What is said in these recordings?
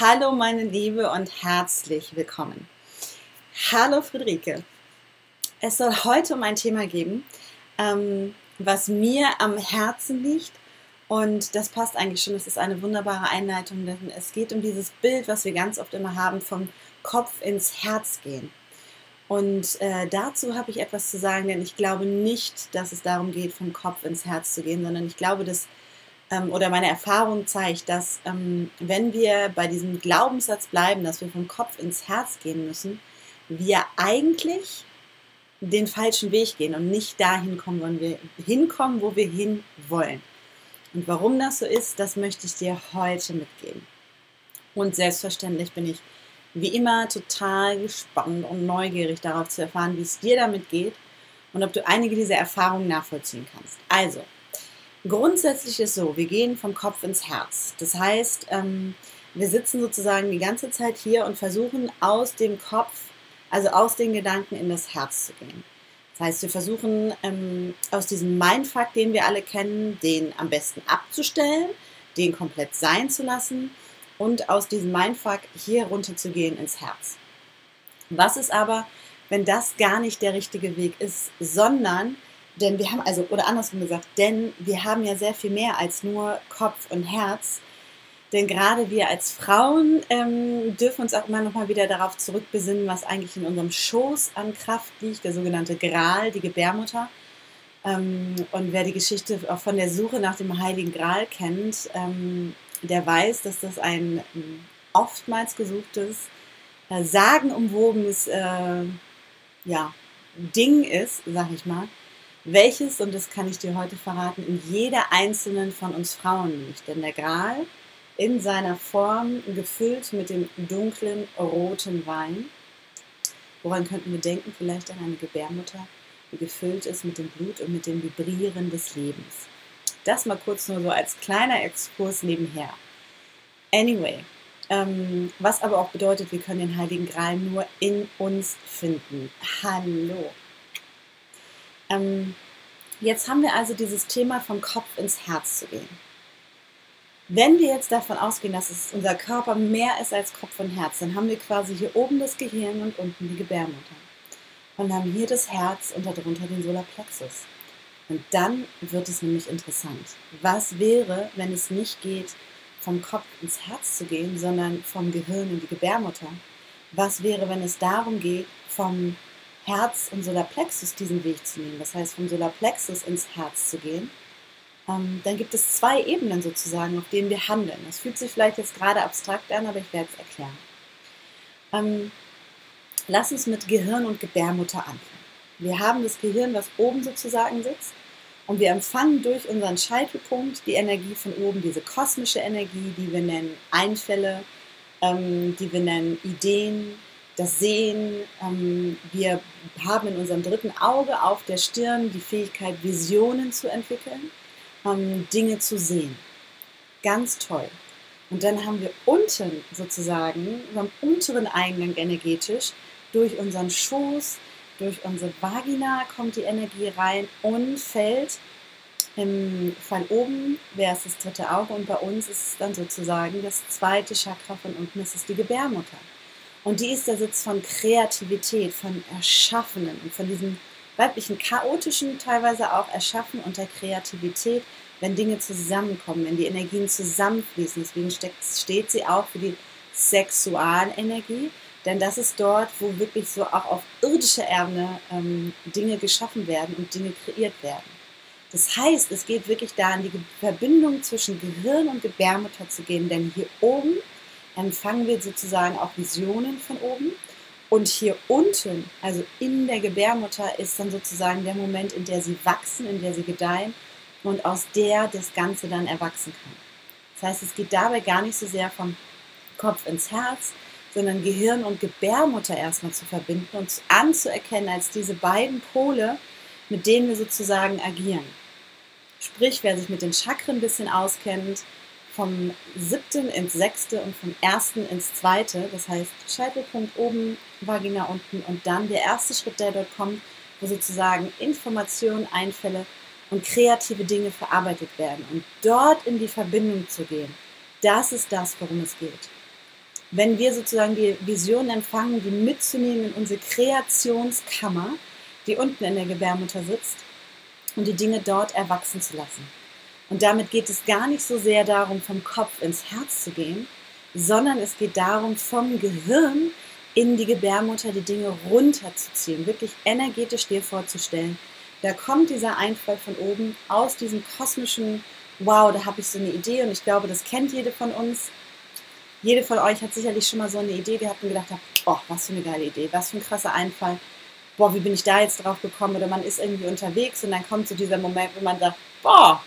Hallo meine Liebe und herzlich willkommen. Hallo Friederike. Es soll heute um ein Thema geben, ähm, was mir am Herzen liegt und das passt eigentlich schon. Es ist eine wunderbare Einleitung, denn es geht um dieses Bild, was wir ganz oft immer haben, vom Kopf ins Herz gehen. Und äh, dazu habe ich etwas zu sagen, denn ich glaube nicht, dass es darum geht, vom Kopf ins Herz zu gehen, sondern ich glaube, dass ähm, oder meine Erfahrung zeigt, dass ähm, wenn wir bei diesem Glaubenssatz bleiben, dass wir vom Kopf ins Herz gehen müssen, wir eigentlich den falschen Weg gehen und nicht dahin kommen, wo wir hinkommen, wo wir hin wollen. Und warum das so ist, das möchte ich dir heute mitgeben. Und selbstverständlich bin ich wie immer total gespannt und neugierig darauf zu erfahren, wie es dir damit geht und ob du einige dieser Erfahrungen nachvollziehen kannst. Also, Grundsätzlich ist so, wir gehen vom Kopf ins Herz. Das heißt, ähm, wir sitzen sozusagen die ganze Zeit hier und versuchen aus dem Kopf, also aus den Gedanken in das Herz zu gehen. Das heißt, wir versuchen ähm, aus diesem Mindfuck, den wir alle kennen, den am besten abzustellen, den komplett sein zu lassen und aus diesem Mindfuck hier runter zu gehen ins Herz. Was ist aber, wenn das gar nicht der richtige Weg ist, sondern denn wir haben, also, oder andersrum gesagt, denn wir haben ja sehr viel mehr als nur Kopf und Herz. Denn gerade wir als Frauen ähm, dürfen uns auch immer noch mal wieder darauf zurückbesinnen, was eigentlich in unserem Schoß an Kraft liegt, der sogenannte Gral, die Gebärmutter. Ähm, und wer die Geschichte auch von der Suche nach dem Heiligen Gral kennt, ähm, der weiß, dass das ein ähm, oftmals gesuchtes, äh, sagenumwobenes äh, ja, Ding ist, sag ich mal, welches, und das kann ich dir heute verraten, in jeder einzelnen von uns Frauen liegt. Denn der Gral in seiner Form gefüllt mit dem dunklen roten Wein. Woran könnten wir denken? Vielleicht an eine Gebärmutter, die gefüllt ist mit dem Blut und mit dem Vibrieren des Lebens. Das mal kurz nur so als kleiner Exkurs nebenher. Anyway, ähm, was aber auch bedeutet, wir können den Heiligen Gral nur in uns finden. Hallo. Ähm, jetzt haben wir also dieses Thema vom Kopf ins Herz zu gehen. Wenn wir jetzt davon ausgehen, dass es unser Körper mehr ist als Kopf und Herz, dann haben wir quasi hier oben das Gehirn und unten die Gebärmutter. Und haben hier das Herz und darunter den Solarplexus. Und dann wird es nämlich interessant. Was wäre, wenn es nicht geht, vom Kopf ins Herz zu gehen, sondern vom Gehirn in die Gebärmutter? Was wäre, wenn es darum geht, vom Herz und Solarplexus diesen Weg zu nehmen, das heißt vom Solarplexus ins Herz zu gehen, ähm, dann gibt es zwei Ebenen sozusagen, auf denen wir handeln. Das fühlt sich vielleicht jetzt gerade abstrakt an, aber ich werde es erklären. Ähm, lass uns mit Gehirn und Gebärmutter anfangen. Wir haben das Gehirn, was oben sozusagen sitzt, und wir empfangen durch unseren Scheitelpunkt die Energie von oben, diese kosmische Energie, die wir nennen Einfälle, ähm, die wir nennen Ideen, das Sehen. Ähm, wir haben in unserem dritten Auge auf der Stirn die Fähigkeit, Visionen zu entwickeln, ähm, Dinge zu sehen. Ganz toll. Und dann haben wir unten sozusagen, am unteren Eingang energetisch, durch unseren Schoß, durch unsere Vagina kommt die Energie rein und fällt im Fall oben wäre es das dritte Auge und bei uns ist es dann sozusagen das zweite Chakra von unten, das ist die Gebärmutter. Und die ist der Sitz von Kreativität, von Erschaffenen und von diesem weiblichen, chaotischen, teilweise auch Erschaffen und der Kreativität, wenn Dinge zusammenkommen, wenn die Energien zusammenfließen. Deswegen steht sie auch für die Sexualenergie, denn das ist dort, wo wirklich so auch auf irdischer Ebene ähm, Dinge geschaffen werden und Dinge kreiert werden. Das heißt, es geht wirklich da an die Verbindung zwischen Gehirn und Gebärmutter zu gehen, denn hier oben empfangen wir sozusagen auch Visionen von oben. Und hier unten, also in der Gebärmutter, ist dann sozusagen der Moment, in der sie wachsen, in der sie gedeihen und aus der das Ganze dann erwachsen kann. Das heißt, es geht dabei gar nicht so sehr vom Kopf ins Herz, sondern Gehirn und Gebärmutter erstmal zu verbinden und anzuerkennen als diese beiden Pole, mit denen wir sozusagen agieren. Sprich, wer sich mit den Chakren ein bisschen auskennt, vom siebten ins sechste und vom ersten ins zweite, das heißt Scheitelpunkt oben, Vagina unten und dann der erste Schritt, der dort kommt, wo sozusagen Informationen, Einfälle und kreative Dinge verarbeitet werden und dort in die Verbindung zu gehen, das ist das, worum es geht. Wenn wir sozusagen die Vision empfangen, die mitzunehmen in unsere Kreationskammer, die unten in der Gebärmutter sitzt, und die Dinge dort erwachsen zu lassen. Und damit geht es gar nicht so sehr darum, vom Kopf ins Herz zu gehen, sondern es geht darum, vom Gehirn in die Gebärmutter die Dinge runterzuziehen, wirklich energetisch dir vorzustellen. Da kommt dieser Einfall von oben aus diesem kosmischen, wow, da habe ich so eine Idee und ich glaube, das kennt jede von uns. Jede von euch hat sicherlich schon mal so eine Idee gehabt und gedacht, oh, was für eine geile Idee, was für ein krasser Einfall boah, wie bin ich da jetzt drauf gekommen? Oder man ist irgendwie unterwegs und dann kommt so dieser Moment, wo man sagt, boah,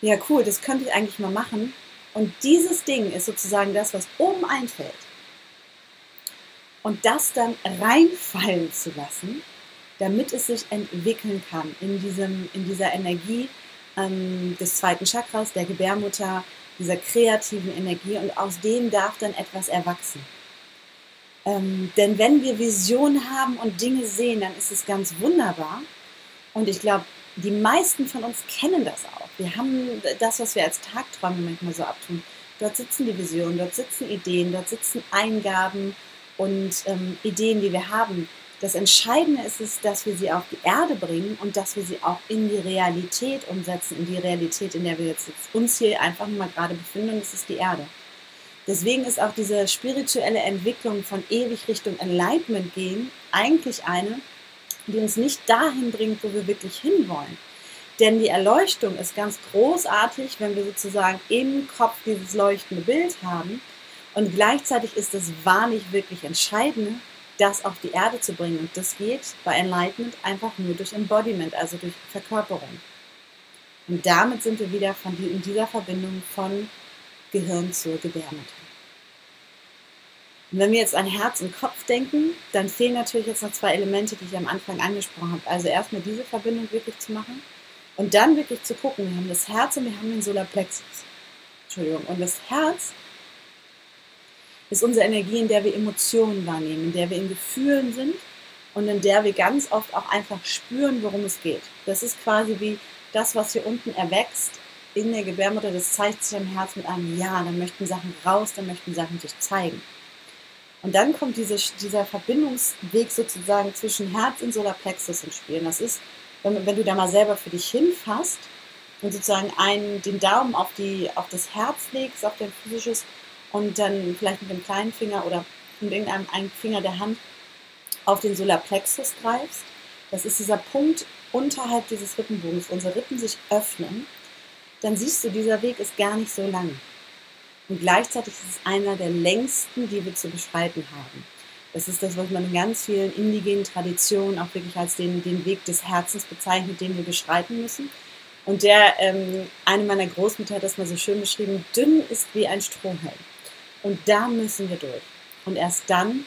ja cool, das könnte ich eigentlich mal machen. Und dieses Ding ist sozusagen das, was oben einfällt. Und das dann reinfallen zu lassen, damit es sich entwickeln kann in, diesem, in dieser Energie ähm, des zweiten Chakras, der Gebärmutter, dieser kreativen Energie. Und aus dem darf dann etwas erwachsen. Ähm, denn wenn wir Visionen haben und Dinge sehen, dann ist es ganz wunderbar. Und ich glaube, die meisten von uns kennen das auch. Wir haben das, was wir als Tagträume manchmal so abtun. Dort sitzen die Visionen, dort sitzen Ideen, dort sitzen Eingaben und ähm, Ideen, die wir haben. Das Entscheidende ist es, dass wir sie auf die Erde bringen und dass wir sie auch in die Realität umsetzen, in die Realität, in der wir jetzt uns hier einfach mal gerade befinden, und das ist die Erde. Deswegen ist auch diese spirituelle Entwicklung von ewig Richtung Enlightenment gehen eigentlich eine, die uns nicht dahin bringt, wo wir wirklich hinwollen. Denn die Erleuchtung ist ganz großartig, wenn wir sozusagen im Kopf dieses leuchtende Bild haben. Und gleichzeitig ist es wahrlich wirklich entscheidend, das auf die Erde zu bringen. Und das geht bei Enlightenment einfach nur durch Embodiment, also durch Verkörperung. Und damit sind wir wieder von, in dieser Verbindung von Gehirn zur Gebärmutter. Und wenn wir jetzt an Herz und Kopf denken, dann fehlen natürlich jetzt noch zwei Elemente, die ich am Anfang angesprochen habe. Also erstmal diese Verbindung wirklich zu machen und dann wirklich zu gucken, wir haben das Herz und wir haben den Solarplexus. Entschuldigung. Und das Herz ist unsere Energie, in der wir Emotionen wahrnehmen, in der wir in Gefühlen sind und in der wir ganz oft auch einfach spüren, worum es geht. Das ist quasi wie das, was hier unten erwächst in der Gebärmutter, das zeigt sich am Herz mit einem Ja, dann möchten Sachen raus, dann möchten Sachen sich zeigen. Und dann kommt diese, dieser Verbindungsweg sozusagen zwischen Herz und Solarplexus ins Spiel. Und das ist, wenn, wenn, du da mal selber für dich hinfasst und sozusagen einen, den Daumen auf, die, auf das Herz legst, auf dein physisches und dann vielleicht mit dem kleinen Finger oder mit irgendeinem einen Finger der Hand auf den Solarplexus greifst. Das ist dieser Punkt unterhalb dieses Rippenbogens, unsere Rippen sich öffnen. Dann siehst du, dieser Weg ist gar nicht so lang. Und gleichzeitig ist es einer der längsten, die wir zu beschreiten haben. Das ist das, was man in ganz vielen indigenen Traditionen auch wirklich als den, den Weg des Herzens bezeichnet, den wir beschreiten müssen. Und der, ähm, eine meiner Großmütter hat das mal so schön beschrieben, dünn ist wie ein Strohhalm. Und da müssen wir durch. Und erst dann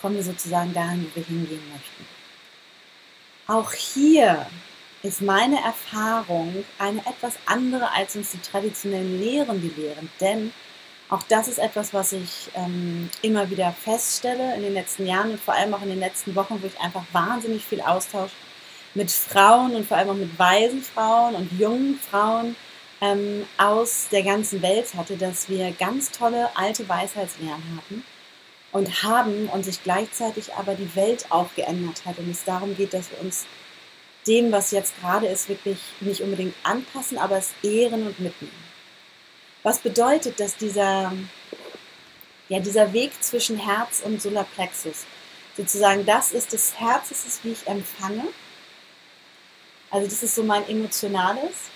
kommen wir sozusagen dahin, wo wir hingehen möchten. Auch hier ist meine Erfahrung eine etwas andere als uns die traditionellen Lehren, die lehren. Denn auch das ist etwas, was ich ähm, immer wieder feststelle in den letzten Jahren und vor allem auch in den letzten Wochen, wo ich einfach wahnsinnig viel Austausch mit Frauen und vor allem auch mit weisen Frauen und jungen Frauen ähm, aus der ganzen Welt hatte, dass wir ganz tolle alte Weisheitslehren hatten und haben und sich gleichzeitig aber die Welt auch geändert hat und es darum geht, dass wir uns dem, was jetzt gerade ist, wirklich nicht unbedingt anpassen, aber es ehren und mitnehmen. Was bedeutet, dass dieser, ja, dieser Weg zwischen Herz und Solarplexus, sozusagen das ist das Herz, ist, wie ich empfange. Also das ist so mein emotionales.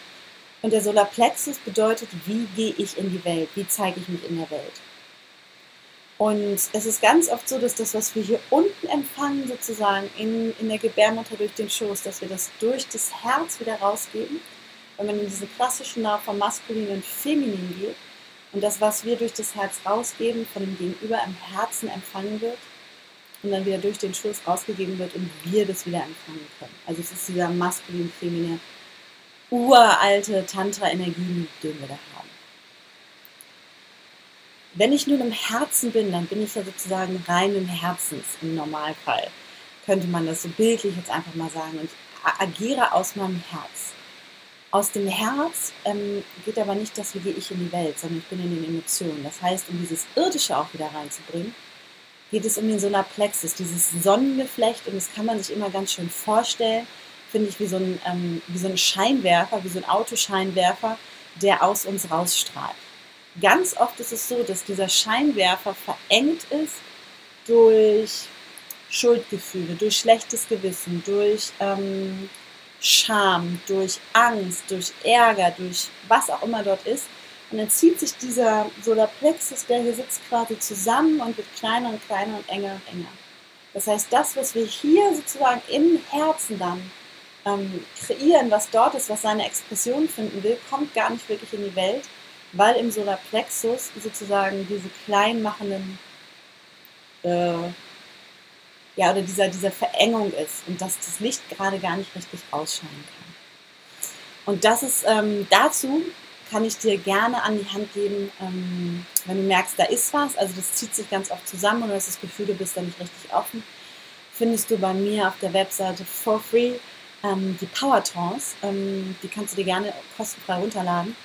Und der Solarplexus bedeutet, wie gehe ich in die Welt, wie zeige ich mich in der Welt. Und es ist ganz oft so, dass das, was wir hier unten empfangen, sozusagen in, in der Gebärmutter durch den Schoß, dass wir das durch das Herz wieder rausgeben, wenn man in diese klassische Nahe vom Maskulinen und Feminin geht. und das, was wir durch das Herz rausgeben, von dem Gegenüber im Herzen empfangen wird und dann wieder durch den Schluss rausgegeben wird und wir das wieder empfangen können. Also es ist dieser maskulin-feminine, uralte Tantra-Energie, den wir da haben. Wenn ich nun im Herzen bin, dann bin ich ja sozusagen reinen Herzens im Normalfall. Könnte man das so bildlich jetzt einfach mal sagen. Und agiere aus meinem Herz. Aus dem Herz ähm, geht aber nicht das, wie gehe ich in die Welt, sondern ich bin in den Emotionen. Das heißt, um dieses Irdische auch wieder reinzubringen, geht es um den Solarplexus, dieses Sonnengeflecht. Und das kann man sich immer ganz schön vorstellen, finde ich, wie so, ein, ähm, wie so ein Scheinwerfer, wie so ein Autoscheinwerfer, der aus uns rausstrahlt. Ganz oft ist es so, dass dieser Scheinwerfer verengt ist durch Schuldgefühle, durch schlechtes Gewissen, durch ähm, Scham, durch Angst, durch Ärger, durch was auch immer dort ist. Und dann zieht sich dieser Solarplexus, der hier sitzt, quasi zusammen und wird kleiner und kleiner und enger und enger. Das heißt, das, was wir hier sozusagen im Herzen dann ähm, kreieren, was dort ist, was seine Expression finden will, kommt gar nicht wirklich in die Welt, weil im Solarplexus sozusagen diese kleinmachenden äh, ja, oder dieser, dieser Verengung ist und dass das Licht gerade gar nicht richtig ausscheinen kann. Und das ist ähm, dazu kann ich dir gerne an die Hand geben, ähm, wenn du merkst, da ist was, also das zieht sich ganz oft zusammen und du hast das Gefühl, du bist da nicht richtig offen, findest du bei mir auf der Webseite for free ähm, die Power Trance. Ähm, die kannst du dir gerne kostenfrei runterladen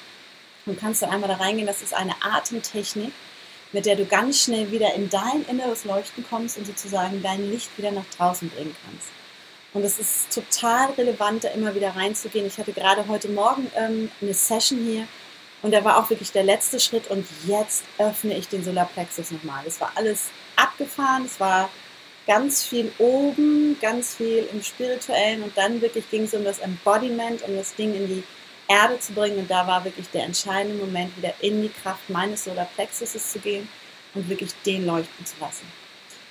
und kannst du einmal da reingehen. Das ist eine Atemtechnik, mit der du ganz schnell wieder in dein inneres Leuchten kommst und sozusagen dein Licht wieder nach draußen bringen kannst. Und es ist total relevant, da immer wieder reinzugehen. Ich hatte gerade heute Morgen ähm, eine Session hier und da war auch wirklich der letzte Schritt und jetzt öffne ich den Solarplexus nochmal. Es war alles abgefahren, es war ganz viel oben, ganz viel im Spirituellen und dann wirklich ging es um das Embodiment, um das Ding in die Erde zu bringen und da war wirklich der entscheidende Moment, wieder in die Kraft meines Solarplexuses zu gehen und wirklich den leuchten zu lassen.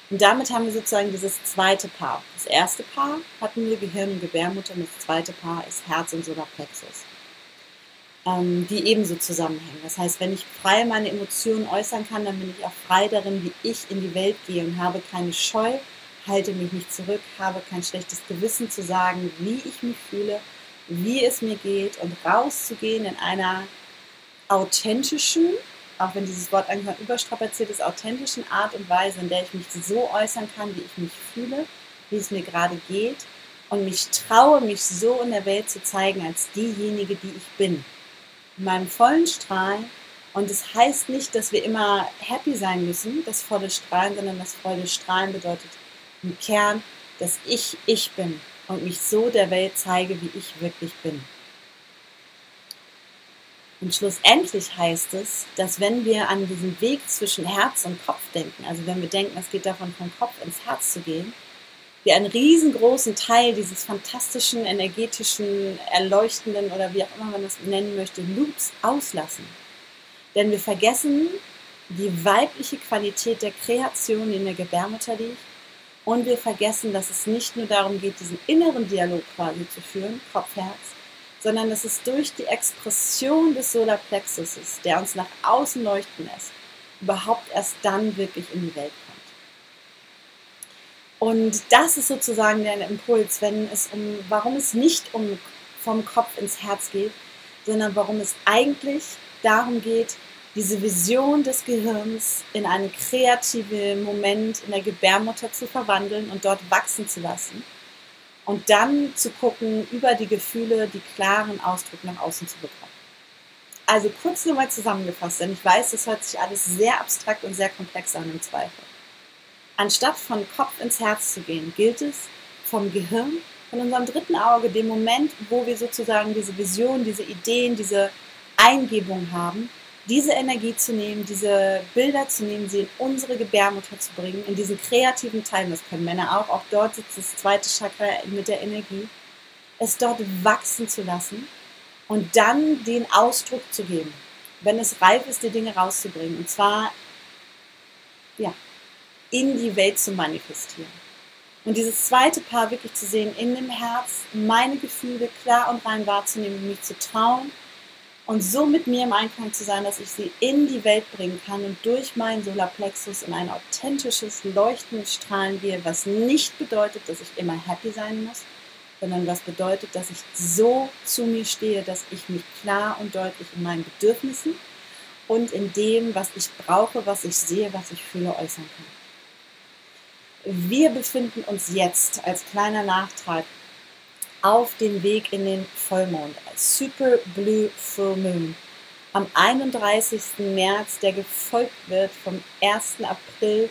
Und damit haben wir sozusagen dieses zweite Paar. Das erste Paar hatten wir Gehirn und Gebärmutter und das zweite Paar ist Herz und Solarplexus, ähm, die ebenso zusammenhängen. Das heißt, wenn ich frei meine Emotionen äußern kann, dann bin ich auch frei darin, wie ich in die Welt gehe und habe keine Scheu, halte mich nicht zurück, habe kein schlechtes Gewissen zu sagen, wie ich mich fühle, wie es mir geht und rauszugehen in einer authentischen, auch wenn dieses Wort eigentlich mal überstrapaziert ist, authentischen Art und Weise, in der ich mich so äußern kann, wie ich mich fühle, wie es mir gerade geht und mich traue, mich so in der Welt zu zeigen als diejenige, die ich bin. In meinem vollen Strahlen. Und es das heißt nicht, dass wir immer happy sein müssen, das volle Strahlen, sondern das volle Strahlen bedeutet im Kern, dass ich ich bin und mich so der Welt zeige, wie ich wirklich bin. Und schlussendlich heißt es, dass wenn wir an diesen Weg zwischen Herz und Kopf denken, also wenn wir denken, es geht davon, vom Kopf ins Herz zu gehen, wir einen riesengroßen Teil dieses fantastischen, energetischen, erleuchtenden oder wie auch immer man das nennen möchte, Loops auslassen. Denn wir vergessen die weibliche Qualität der Kreation, die in der Gebärmutter liegt. Und wir vergessen, dass es nicht nur darum geht, diesen inneren Dialog quasi zu führen, Kopf-Herz, sondern dass es durch die Expression des Solarplexuses, der uns nach außen leuchten lässt, überhaupt erst dann wirklich in die Welt kommt. Und das ist sozusagen der Impuls, wenn es um, warum es nicht um vom Kopf ins Herz geht, sondern warum es eigentlich darum geht, diese Vision des Gehirns in einen kreativen Moment in der Gebärmutter zu verwandeln und dort wachsen zu lassen und dann zu gucken, über die Gefühle die klaren Ausdruck nach außen zu bekommen. Also kurz nochmal zusammengefasst, denn ich weiß, das hört sich alles sehr abstrakt und sehr komplex an im Zweifel. Anstatt von Kopf ins Herz zu gehen, gilt es vom Gehirn, von unserem dritten Auge, dem Moment, wo wir sozusagen diese Vision, diese Ideen, diese Eingebung haben, diese Energie zu nehmen, diese Bilder zu nehmen, sie in unsere Gebärmutter zu bringen, in diesen kreativen Teil, das können Männer auch, auch dort sitzt das zweite Chakra mit der Energie, es dort wachsen zu lassen und dann den Ausdruck zu geben, wenn es reif ist, die Dinge rauszubringen. Und zwar, ja, in die Welt zu manifestieren. Und dieses zweite Paar wirklich zu sehen, in dem Herz, meine Gefühle klar und rein wahrzunehmen, mich zu trauen und so mit mir im Einklang zu sein, dass ich sie in die Welt bringen kann und durch meinen Solarplexus in ein authentisches Leuchten strahlen gehe, was nicht bedeutet, dass ich immer happy sein muss, sondern was bedeutet, dass ich so zu mir stehe, dass ich mich klar und deutlich in meinen Bedürfnissen und in dem, was ich brauche, was ich sehe, was ich fühle, äußern kann. Wir befinden uns jetzt als kleiner Nachtrag auf dem Weg in den Vollmond, Super Blue Full Moon, am 31. März, der gefolgt wird vom 1. April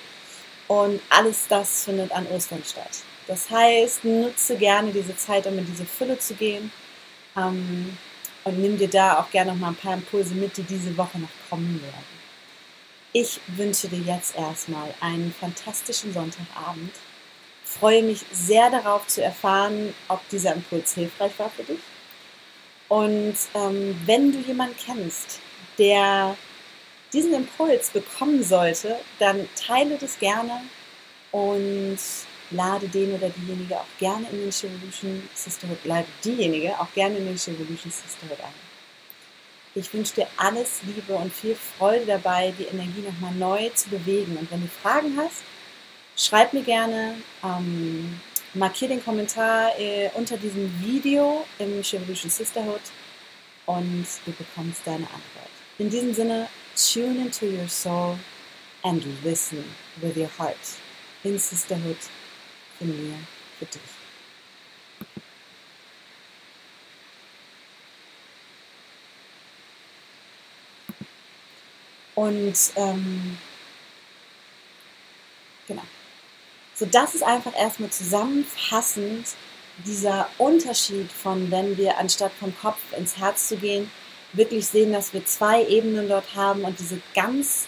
und alles das findet an Ostern statt. Das heißt, nutze gerne diese Zeit, um in diese Fülle zu gehen ähm, und nimm dir da auch gerne noch mal ein paar Impulse mit, die diese Woche noch kommen werden. Ich wünsche dir jetzt erstmal einen fantastischen Sonntagabend freue mich sehr darauf zu erfahren, ob dieser Impuls hilfreich war für dich. Und ähm, wenn du jemanden kennst, der diesen Impuls bekommen sollte, dann teile das gerne und lade den oder diejenige auch gerne in den Revolution Sisterhood, lade diejenige auch gerne in den Revolution Sisterhood ein. Ich wünsche dir alles Liebe und viel Freude dabei, die Energie nochmal neu zu bewegen. Und wenn du Fragen hast, Schreib mir gerne, ähm, markier den Kommentar äh, unter diesem Video im Revolution Sisterhood und du bekommst deine Antwort. In diesem Sinne, tune into your soul and listen with your heart. In Sisterhood von mir für dich. Und ähm, So, das ist einfach erstmal zusammenfassend dieser Unterschied von, wenn wir anstatt vom Kopf ins Herz zu gehen, wirklich sehen, dass wir zwei Ebenen dort haben und diese ganz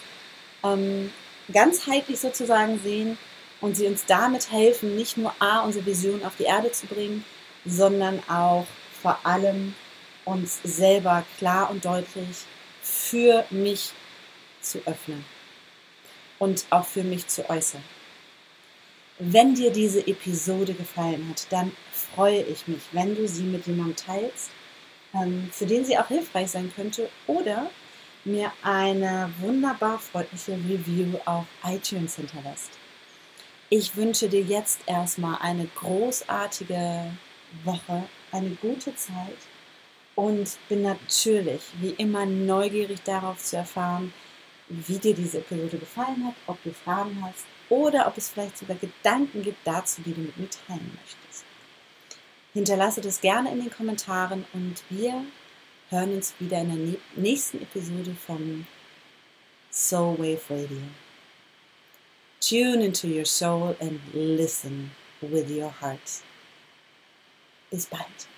ähm, ganzheitlich sozusagen sehen und sie uns damit helfen, nicht nur A, unsere Vision auf die Erde zu bringen, sondern auch vor allem uns selber klar und deutlich für mich zu öffnen und auch für mich zu äußern. Wenn dir diese Episode gefallen hat, dann freue ich mich, wenn du sie mit jemandem teilst, ähm, für den sie auch hilfreich sein könnte oder mir eine wunderbar freundliche Review auf iTunes hinterlässt. Ich wünsche dir jetzt erstmal eine großartige Woche, eine gute Zeit und bin natürlich wie immer neugierig darauf zu erfahren, wie dir diese Episode gefallen hat, ob du Fragen hast oder ob es vielleicht sogar Gedanken gibt dazu, die du mit mir teilen möchtest. Hinterlasse das gerne in den Kommentaren und wir hören uns wieder in der nächsten Episode von Soul Wave Radio. Tune into your soul and listen with your heart. Bis bald.